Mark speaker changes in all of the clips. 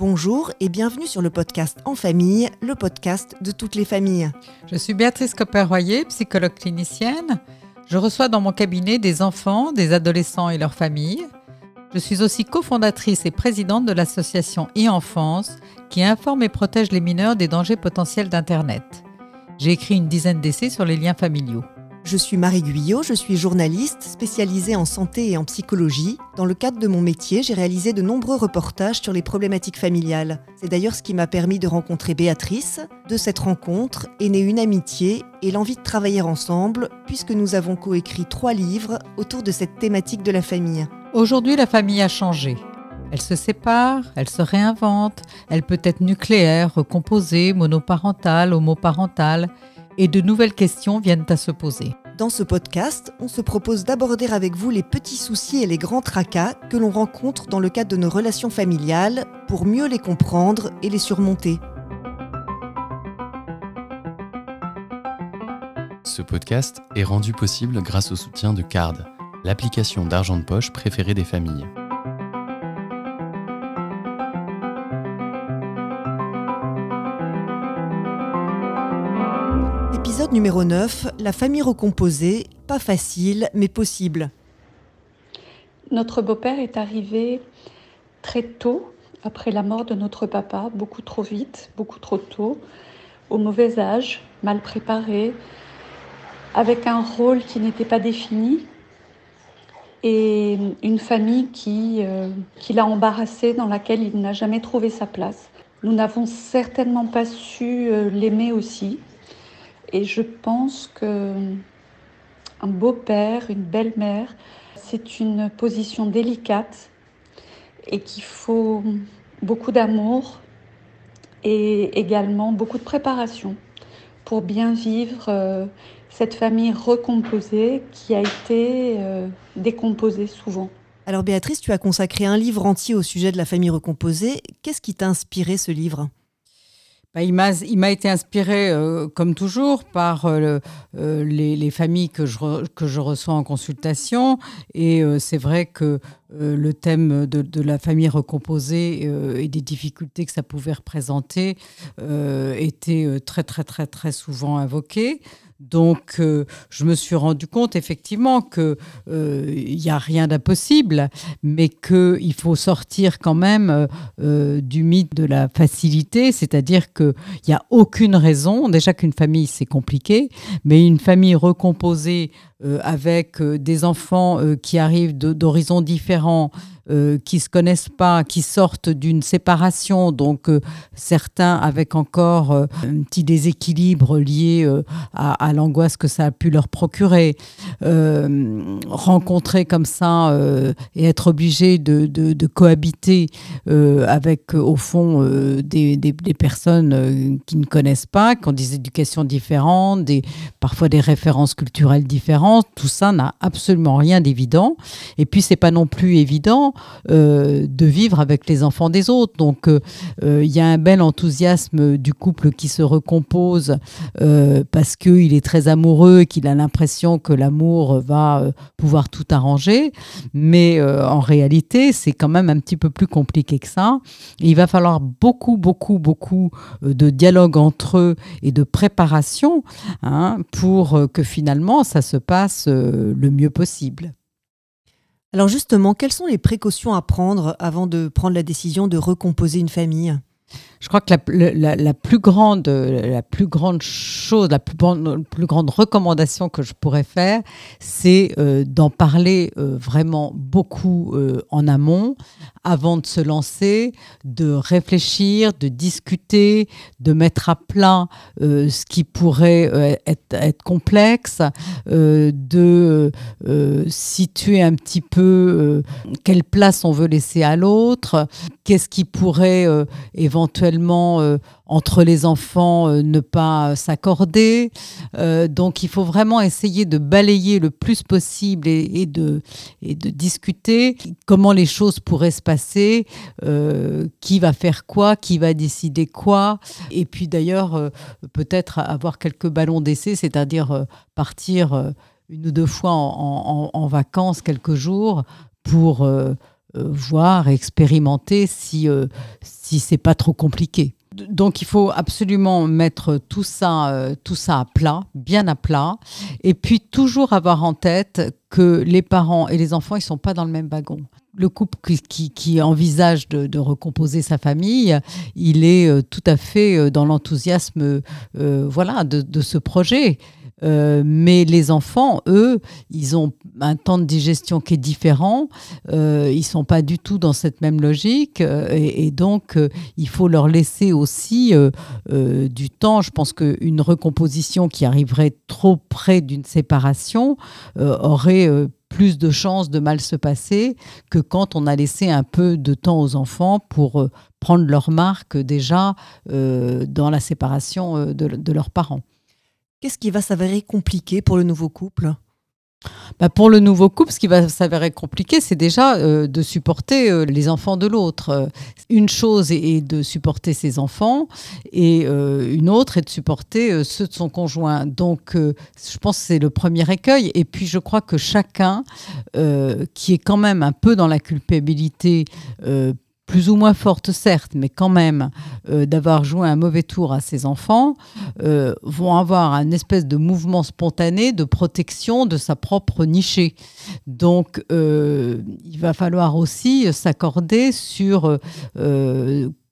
Speaker 1: Bonjour et bienvenue sur le podcast En famille, le podcast de toutes les familles.
Speaker 2: Je suis Béatrice Copper-Royer, psychologue clinicienne. Je reçois dans mon cabinet des enfants, des adolescents et leurs familles. Je suis aussi cofondatrice et présidente de l'association e-enfance qui informe et protège les mineurs des dangers potentiels d'Internet. J'ai écrit une dizaine d'essais sur les liens familiaux.
Speaker 1: Je suis Marie Guyot, je suis journaliste spécialisée en santé et en psychologie. Dans le cadre de mon métier, j'ai réalisé de nombreux reportages sur les problématiques familiales. C'est d'ailleurs ce qui m'a permis de rencontrer Béatrice. De cette rencontre est née une amitié et l'envie de travailler ensemble, puisque nous avons coécrit trois livres autour de cette thématique de la famille.
Speaker 2: Aujourd'hui, la famille a changé. Elle se sépare, elle se réinvente, elle peut être nucléaire, recomposée, monoparentale, homoparentale, et de nouvelles questions viennent à se poser.
Speaker 1: Dans ce podcast, on se propose d'aborder avec vous les petits soucis et les grands tracas que l'on rencontre dans le cadre de nos relations familiales pour mieux les comprendre et les surmonter.
Speaker 3: Ce podcast est rendu possible grâce au soutien de Card, l'application d'argent de poche préférée des familles.
Speaker 1: Numéro 9, la famille recomposée, pas facile mais possible.
Speaker 4: Notre beau-père est arrivé très tôt après la mort de notre papa, beaucoup trop vite, beaucoup trop tôt, au mauvais âge, mal préparé, avec un rôle qui n'était pas défini et une famille qui, euh, l'a embarrassé, dans laquelle il n'a jamais trouvé sa place. Nous n'avons certainement pas su euh, l'aimer aussi. Et je pense que un beau-père, une belle-mère, c'est une position délicate et qu'il faut beaucoup d'amour et également beaucoup de préparation pour bien vivre euh, cette famille recomposée qui a été euh, décomposée souvent.
Speaker 1: Alors Béatrice, tu as consacré un livre entier au sujet de la famille recomposée. Qu'est-ce qui t'a inspiré ce livre?
Speaker 2: Bah, il m'a été inspiré, euh, comme toujours, par euh, euh, les, familles que je, que je reçois en consultation. Et c'est vrai que le thème de, la famille recomposée et des difficultés que ça pouvait représenter était très, très, très, très souvent invoqué. Donc, euh, je me suis rendu compte effectivement qu'il n'y euh, a rien d'impossible, mais qu'il faut sortir quand même euh, du mythe de la facilité, c'est-à-dire qu'il n'y a aucune raison, déjà qu'une famille c'est compliqué, mais une famille recomposée avec des enfants qui arrivent d'horizons différents, euh, qui se connaissent pas, qui sortent d'une séparation, donc euh, certains avec encore euh, un petit déséquilibre lié à, l'angoisse que ça a pu leur procurer, rencontrer comme ça et être obligés de, cohabiter avec au fond des, personnes qui ne connaissent pas, qui ont des éducations différentes, parfois des références culturelles différentes, tout ça n'a absolument rien d'évident. Et puis c'est pas non plus évident euh, de vivre avec les enfants des autres. Donc euh, euh, il y a un bel enthousiasme du couple qui se recompose parce qu'il est très amoureux qu'il a l'impression que l'amour va pouvoir tout arranger. Mais en réalité, c'est quand même un petit peu plus compliqué que ça. il va falloir beaucoup, beaucoup, beaucoup de dialogue entre eux et de préparation hein, pour que finalement ça se passe le mieux possible.
Speaker 1: Alors justement, quelles sont les précautions à prendre avant de prendre la décision de recomposer une famille?
Speaker 2: Je crois que la, plus grande, la plus grande chose, la plus, grande recommandation que je pourrais faire, c'est euh, d'en parler euh, vraiment beaucoup euh, en amont, avant de se lancer, de réfléchir, de discuter, de mettre à plat ce qui pourrait être, complexe, de situer un petit peu quelle place on veut laisser à l'autre, qu'est-ce qui pourrait éventuellement euh, entre les enfants euh, ne pas s'accorder. Euh, donc il faut vraiment essayer de balayer le plus possible et, de, et de discuter comment les choses pourraient se passer, qui va faire quoi, qui va décider quoi. Et puis d'ailleurs peut-être avoir quelques ballons d'essai, c'est-à-dire partir une ou deux fois en, vacances quelques jours pour voir, expérimenter si, si c'est pas trop compliqué. Donc il faut absolument mettre tout ça, tout ça à plat, bien à plat, et puis toujours avoir en tête que les parents et les enfants, ils sont pas dans le même wagon le couple qui, envisage de, recomposer sa famille, il est euh, tout à fait euh, dans l'enthousiasme euh, voilà, de, ce projet. Mais les enfants, eux, ils ont un temps de digestion qui est différent. ils ils sont pas du tout dans cette même logique, et, donc il faut leur laisser aussi du temps. Je pense qu'une recomposition qui arriverait trop près d'une séparation aurait plus de chances de mal se passer que quand on a laissé un peu de temps aux enfants pour euh, prendre leur marque déjà euh, dans la séparation euh, de leurs parents.
Speaker 1: Qu'est-ce qui va s'avérer compliqué pour le nouveau couple?
Speaker 2: Bah, pour le nouveau couple, ce qui va s'avérer compliqué, c'est déjà euh, de supporter euh, les enfants de l'autre. Une chose est, de supporter ses enfants et euh, une autre est de supporter ceux de son conjoint. Donc, je pense que c'est le premier écueil. Et puis, je crois que chacun, qui est quand même un peu dans la culpabilité, plus ou moins forte certes, mais quand même, euh, d'avoir joué un mauvais tour à ses enfants, euh, vont avoir un espèce de mouvement spontané de protection de sa propre nichée. Donc, euh, il va falloir aussi s'accorder sur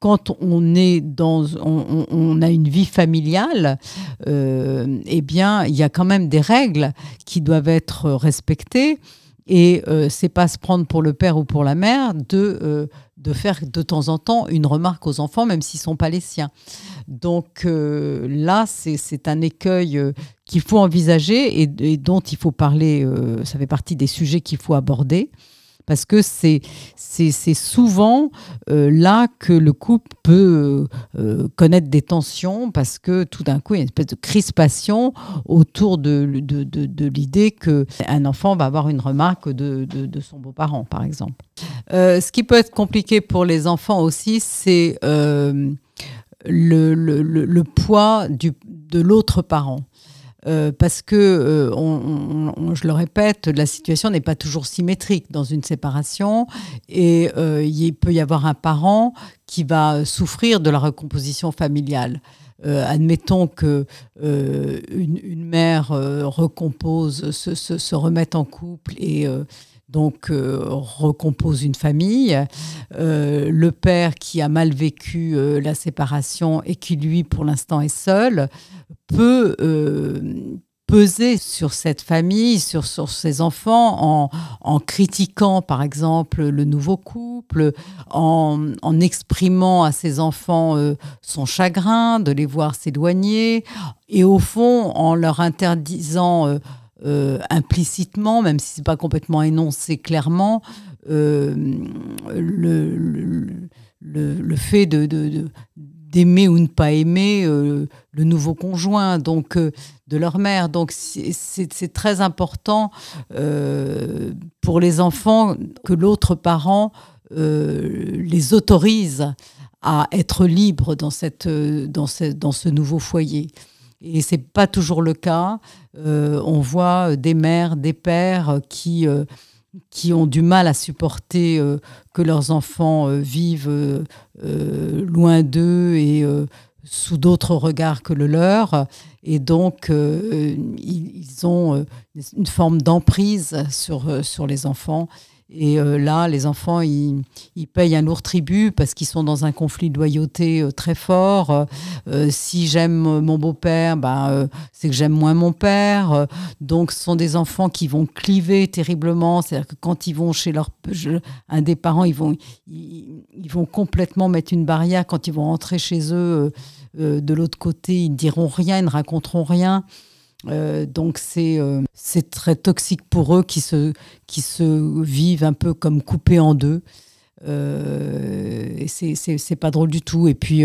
Speaker 2: quand on est dans, on, a une vie familiale, eh bien, il y a quand même des règles qui doivent être respectées. Et euh, c'est pas se prendre pour le père ou pour la mère de de faire de temps en temps une remarque aux enfants, même s'ils sont pas les siens. Donc euh, là, c'est un écueil euh, qu'il faut envisager et, dont il faut parler, euh, ça fait partie des sujets qu'il faut aborder parce que c'est souvent euh, là que le couple peut euh, euh, connaître des tensions, parce que tout d'un coup, il y a une espèce de crispation autour de, de, de, l'idée qu'un enfant va avoir une remarque de, son beau-parent, par exemple. ce qui peut être compliqué pour les enfants aussi, c'est le, le, le, poids du, de l'autre parent. Euh, parce que, euh, je le répète, la situation n'est pas toujours symétrique dans une séparation et euh, il peut y avoir un parent qui va souffrir de la recomposition familiale. admettons que une, mère recompose, se, se, remette en couple et donc recompose une famille. le père qui a mal vécu la séparation et qui lui, pour l'instant, est seul, peut euh, peser sur cette famille, sur, sur ses enfants, en, critiquant par exemple le nouveau couple, en, exprimant à ses enfants euh, son chagrin de les voir s'éloigner, et au fond en leur interdisant euh, implicitement, même si ce n'est pas complètement énoncé clairement, le, le, fait de, de d'aimer ou ne pas aimer euh, le nouveau conjoint donc euh, de leur mère. Donc c'est très important euh, pour les enfants que l'autre parent les autorise à être libres dans, cette, dans, ce, dans ce nouveau foyer. Et c'est pas toujours le cas. on voit des mères, des pères qui qui ont du mal à supporter euh, que leurs enfants euh, vivent euh, loin d'eux et sous d'autres regards que le leur. Et donc, ils, ont une forme d'emprise sur, sur les enfants. Et euh, là, les enfants, ils, payent un lourd tribut parce qu'ils sont dans un conflit de loyauté euh, très fort. Euh, si j'aime mon beau-père, ben, c'est que j'aime moins mon père. donc, ce sont des enfants qui vont cliver terriblement. C'est-à-dire que quand ils vont chez leur, un des parents, ils vont, ils, vont complètement mettre une barrière. Quand ils vont rentrer chez eux, de l'autre côté, ils ne diront rien, ils ne raconteront rien. Euh, donc euh, c'est très toxique pour eux qui se, qui se vivent un peu comme coupés en deux. Euh, et c'est pas drôle du tout. Et puis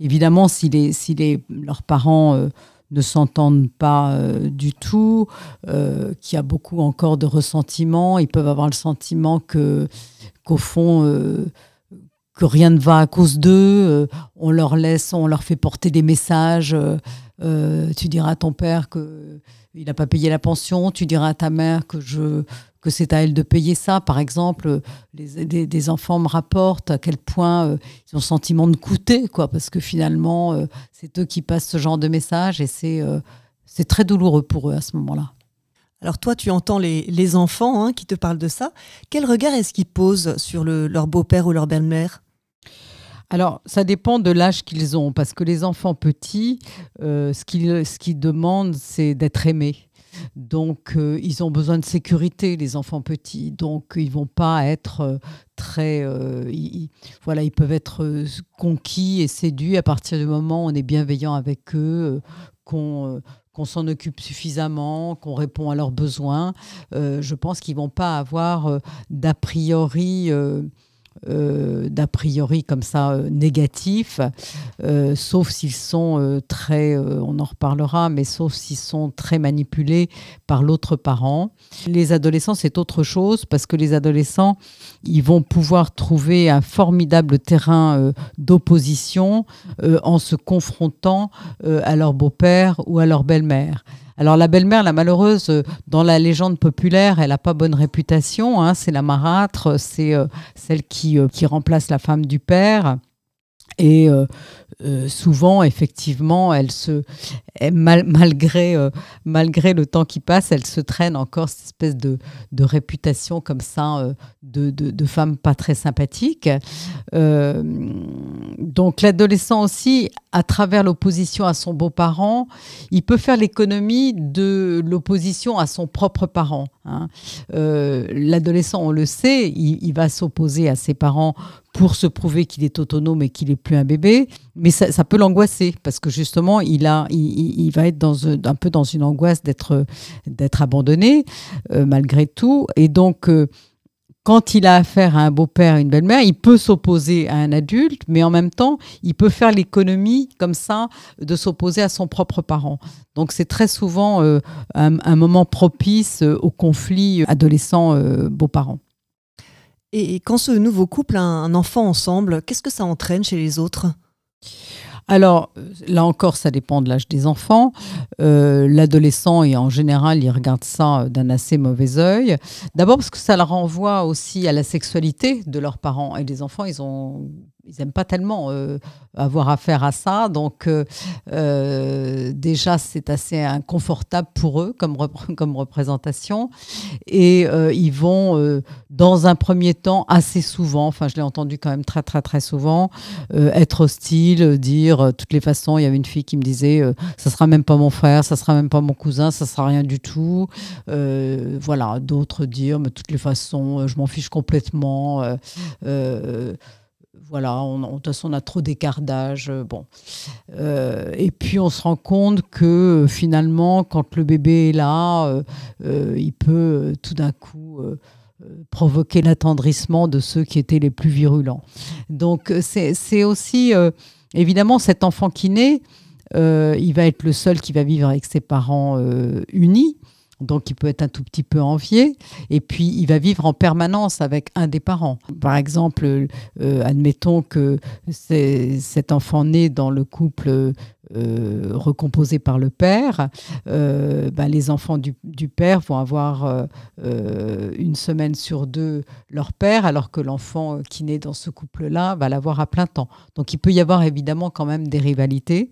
Speaker 2: évidemment, si, les, les, leurs parents ne s'entendent pas du tout, qu'il y a beaucoup encore de ressentiment, ils peuvent avoir le sentiment que qu'au fond que rien ne va à cause d'eux, on leur laisse, on leur fait porter des messages euh, tu diras à ton père que il n'a pas payé la pension, tu diras à ta mère que je que c'est à elles de payer ça. Par exemple, des, enfants me rapportent à quel point ils ont le sentiment de coûter, quoi, parce que finalement, c'est eux qui passent ce genre de message et c'est très douloureux pour eux à ce moment-là.
Speaker 1: Alors toi, tu entends les, enfants hein, qui te parlent de ça. Quel regard est-ce qu'ils posent sur leur beau-père ou leur belle-mère?
Speaker 2: Alors, ça dépend de l'âge qu'ils ont, parce que les enfants petits, euh, ce qu'ils demandent, c'est d'être aimés. Donc, euh, ils ont besoin de sécurité, les enfants petits. Donc, ils vont pas être euh, très. voilà, ils peuvent être conquis et séduits à partir du moment où on est bienveillant avec eux, qu'on qu'on s'en occupe suffisamment, qu'on répond à leurs besoins. Je pense qu'ils vont pas avoir d'a priori euh, euh, d'a priori comme ça euh, négatifs, euh, sauf s'ils sont très, on en reparlera, mais sauf s'ils sont très manipulés par l'autre parent. Les adolescents, c'est autre chose parce que les adolescents, ils vont pouvoir trouver un formidable terrain d'opposition en se confrontant à leur beau-père ou à leur belle-mère. Alors la belle-mère, la malheureuse, euh, dans la légende populaire, elle n'a pas bonne réputation. Hein, c'est la marâtre, c'est euh, celle qui, euh, qui remplace la femme du père. Et souvent, effectivement, se, malgré, euh, malgré le temps qui passe, elle se traîne encore cette espèce de, de réputation comme ça euh, de, de, femme pas très sympathique. donc l'adolescent aussi, à travers l'opposition à son beau-parent, il peut faire l'économie de l'opposition à son propre parent. Hein. l'adolescent, on le sait, il, il va s'opposer à ses parents pour se prouver qu'il est autonome et qu'il n'est plus un bébé. Mais ça, peut l'angoisser parce que justement, il, a, il, va être dans, un peu dans une angoisse d'être, d'être abandonné euh, malgré tout. Et donc, euh, quand il a affaire à un beau-père et une belle-mère, il peut s'opposer à un adulte, mais en même temps, il peut faire l'économie comme ça de s'opposer à son propre parent. Donc c'est très souvent euh, un, moment propice au conflit adolescent-beaux-parents.
Speaker 1: Et quand ce nouveau couple a un enfant ensemble, qu'est-ce que ça entraîne chez les autres?
Speaker 2: Alors, là encore, ça dépend de l'âge des enfants. Euh, l'adolescent, et en général, il regarde ça d'un assez mauvais œil. D'abord parce que ça le renvoie aussi à la sexualité de leurs parents. Et les enfants, ils ont ils n'aiment pas tellement euh, avoir affaire à ça. Donc, euh, euh, déjà, c'est assez inconfortable pour eux comme, comme représentation. Et ils vont, dans un premier temps, assez souvent, enfin, je l'ai entendu quand même très, très, très souvent, être hostile, dire, toutes les façons, il y avait une fille qui me disait, ça sera même pas mon frère, ça sera même pas mon cousin, ça sera rien du tout. voilà, d'autres dire, mais de toutes les façons, je m'en fiche complètement voilà, on, de toute façon, on a trop d'écart d'âge. Euh, bon. Euh, et puis, on se rend compte que euh, finalement, quand le bébé est là, il peut tout d'un coup provoquer l'attendrissement de ceux qui étaient les plus virulents. Donc, c'est aussi, évidemment, cet enfant qui naît, il va être le seul qui va vivre avec ses parents unis. Donc, il peut être un tout petit peu envié. Et puis, il va vivre en permanence avec un des parents. Par exemple, euh, admettons que cet enfant né dans le couple euh, recomposé par le père, euh, ben, les enfants du, père vont avoir une semaine sur deux leur père, alors que l'enfant qui naît dans ce couple-là va l'avoir à plein temps. Donc, il peut y avoir évidemment quand même des rivalités.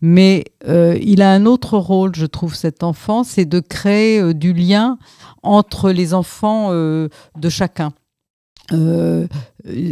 Speaker 2: Mais euh, il a un autre rôle, je trouve, cet enfant, c'est de créer euh, du lien entre les enfants euh, de chacun.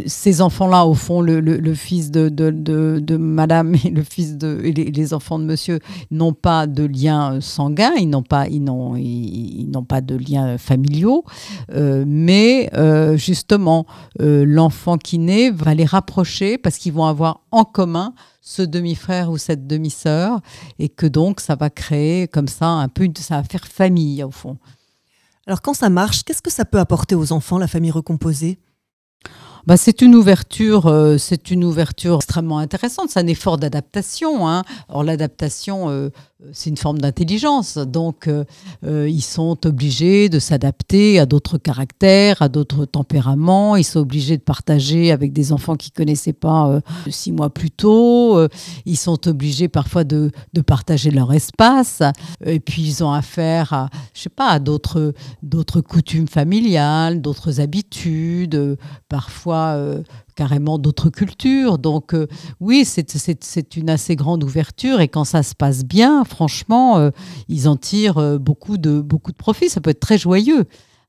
Speaker 2: Ces enfants-là, au fond, le, fils de, madame et le fils de et les, enfants de monsieur n'ont pas de lien sanguin, ils n'ont pas, ils n'ont, ils, n'ont pas de liens familiaux, mais justement, l'enfant qui naît va les rapprocher parce qu'ils vont avoir en commun ce demi-frère ou cette demi-sœur, et que donc ça va créer comme ça un peu, ça va faire famille au fond.
Speaker 1: Alors quand ça marche, qu'est-ce que ça peut apporter aux enfants, la famille recomposée?
Speaker 2: Bah, c'est une ouverture, euh, c'est une ouverture extrêmement intéressante. C'est un effort d'adaptation. Hein. Or l'adaptation, euh, c'est une forme d'intelligence. Donc euh, ils sont obligés de s'adapter à d'autres caractères, à d'autres tempéraments. Ils sont obligés de partager avec des enfants qu'ils connaissaient pas six mois plus tôt. ils sont obligés parfois de, partager leur espace. Et puis ils ont affaire à, je sais pas, à d'autres d'autres coutumes familiales, d'autres habitudes, parfois euh, carrément d'autres cultures. Donc euh, oui, c'est une assez grande ouverture et quand ça se passe bien, franchement, euh, ils en tirent beaucoup de, beaucoup de profit. Ça peut être très joyeux.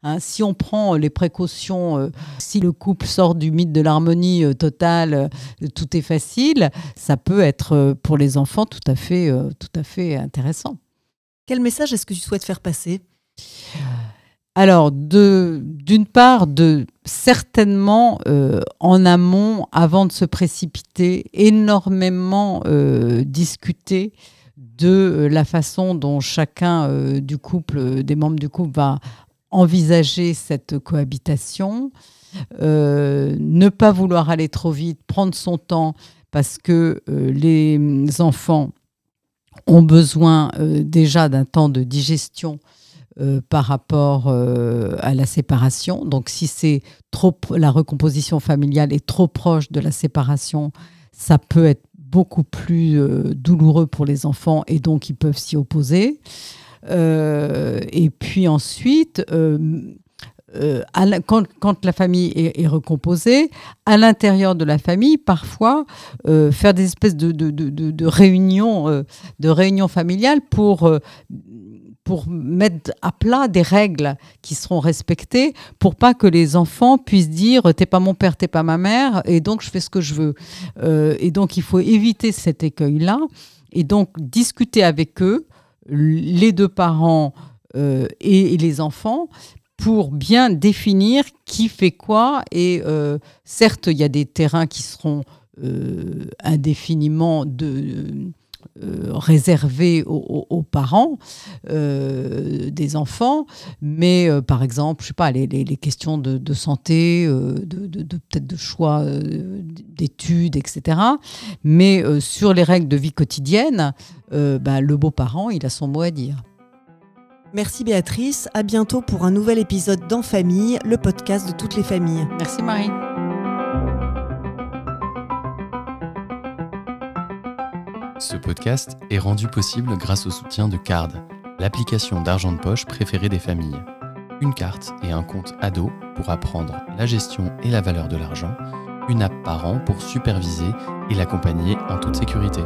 Speaker 2: Hein. si on prend les précautions, si le couple sort du mythe de l'harmonie totale, tout est facile, ça peut être pour les enfants tout à fait, tout à fait intéressant.
Speaker 1: Quel message est-ce que tu souhaites faire passer?
Speaker 2: Alors, d'une part, de certainement euh, en amont, avant de se précipiter, énormément euh, discuter de euh, la façon dont chacun du couple, des membres du couple, va envisager cette cohabitation. ne pas vouloir aller trop vite, prendre son temps, parce que les enfants ont besoin déjà d'un temps de digestion euh, par rapport euh, à la séparation. Donc si c'est trop la recomposition familiale est trop proche de la séparation, ça peut être beaucoup plus euh, douloureux pour les enfants et donc ils peuvent s'y opposer. et puis ensuite, quand, la famille est, recomposée, à l'intérieur de la famille, parfois, faire des espèces de, réunions, de réunions familiales pour pour mettre à plat des règles qui seront respectées pour pas que les enfants puissent dire t'es pas mon père, t'es pas ma mère et donc je fais ce que je veux. Euh, et donc il faut éviter cet écueil-là et donc discuter avec eux, les deux parents euh, et, les enfants, pour bien définir qui fait quoi. Et euh, certes, il y a des terrains qui seront indéfiniment de euh, réservé aux, parents euh, des enfants, mais euh, par exemple, je sais pas, les, questions de, santé, de, peut-être de choix d'études, etc. Mais sur les règles de vie quotidienne, bah, le beau-parent, il a son mot à dire.
Speaker 1: Merci Béatrice, à bientôt pour un nouvel épisode d'En Famille, le podcast de toutes les familles.
Speaker 2: Merci Marie.
Speaker 3: Ce podcast est rendu possible grâce au soutien de Card, l'application d'argent de poche préférée des familles. Une carte et un compte ado pour apprendre la gestion et la valeur de l'argent, une app par an pour superviser et l'accompagner en toute sécurité.